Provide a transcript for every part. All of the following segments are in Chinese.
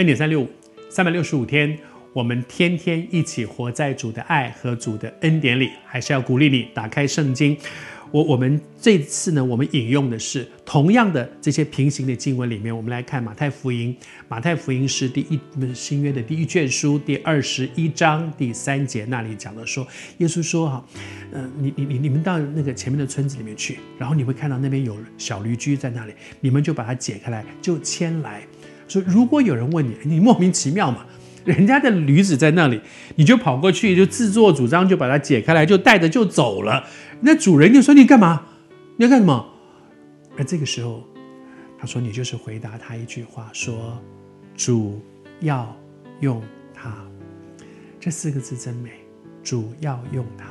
恩典三六五，三百六十五天，我们天天一起活在主的爱和主的恩典里。还是要鼓励你打开圣经。我我们这次呢，我们引用的是同样的这些平行的经文里面，我们来看马太福音。马太福音是第一新约的第一卷书第二十一章第三节那里讲的说，耶稣说哈，呃，你你你你们到那个前面的村子里面去，然后你会看到那边有小驴驹在那里，你们就把它解开来，就牵来。说如果有人问你，你莫名其妙嘛，人家的驴子在那里，你就跑过去就自作主张就把它解开来，就带着就走了。那主人就说：“你干嘛？你要干什么？”而这个时候，他说：“你就是回答他一句话，说主要用它。”这四个字真美，主要用它。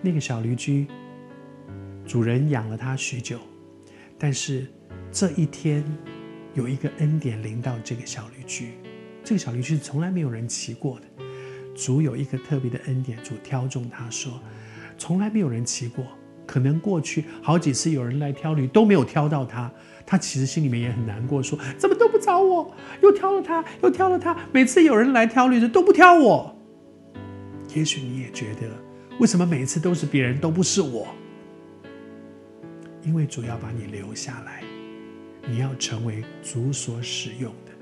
那个小驴驹，主人养了它许久，但是这一天有一个恩典临到这个小驴駒。这个小驴駒是从来没有人骑过的，主有一个特别的恩典，主挑中他说。从来没有人骑过，可能过去好几次有人来挑驴都没有挑到他，他其实心里面也很难过，说怎么都不找我，又挑了他，又挑了他，每次有人来挑驴的都不挑我。也许你也觉得，为什么每一次都是别人，都不是我？因为主要把你留下来，你要成为主所使用的，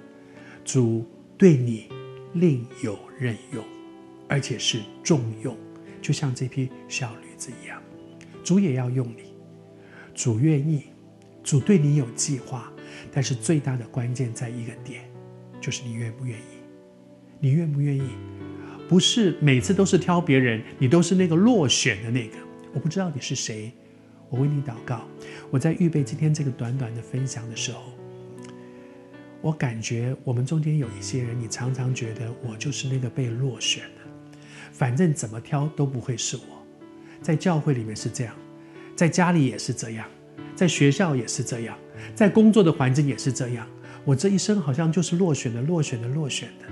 主对你另有任用，而且是重用。就像这匹小驴子一样，主也要用你，主愿意，主对你有计划，但是最大的关键在一个点，就是你愿不愿意，你愿不愿意？不是每次都是挑别人，你都是那个落选的那个。我不知道你是谁，我为你祷告。我在预备今天这个短短的分享的时候，我感觉我们中间有一些人，你常常觉得我就是那个被落选的。反正怎么挑都不会是我，在教会里面是这样，在家里也是这样，在学校也是这样，在工作的环境也是这样。我这一生好像就是落选的、落选的、落选的。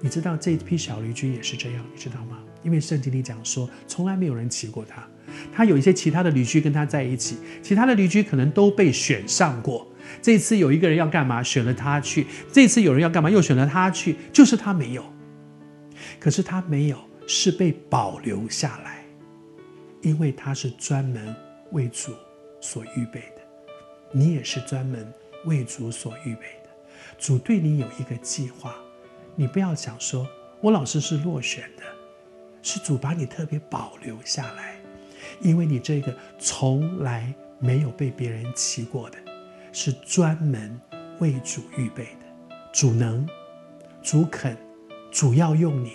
你知道这一批小驴驹也是这样，你知道吗？因为圣经里讲说，从来没有人骑过它，它有一些其他的驴驹跟它在一起，其他的驴驹可能都被选上过。这次有一个人要干嘛，选了他去；这次有人要干嘛，又选了他去，就是他没有。可是他没有，是被保留下来，因为他是专门为主所预备的。你也是专门为主所预备的。主对你有一个计划，你不要想说，我老师是落选的，是主把你特别保留下来，因为你这个从来没有被别人骑过的，是专门为主预备的。主能，主肯。主要用你，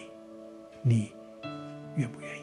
你愿不愿意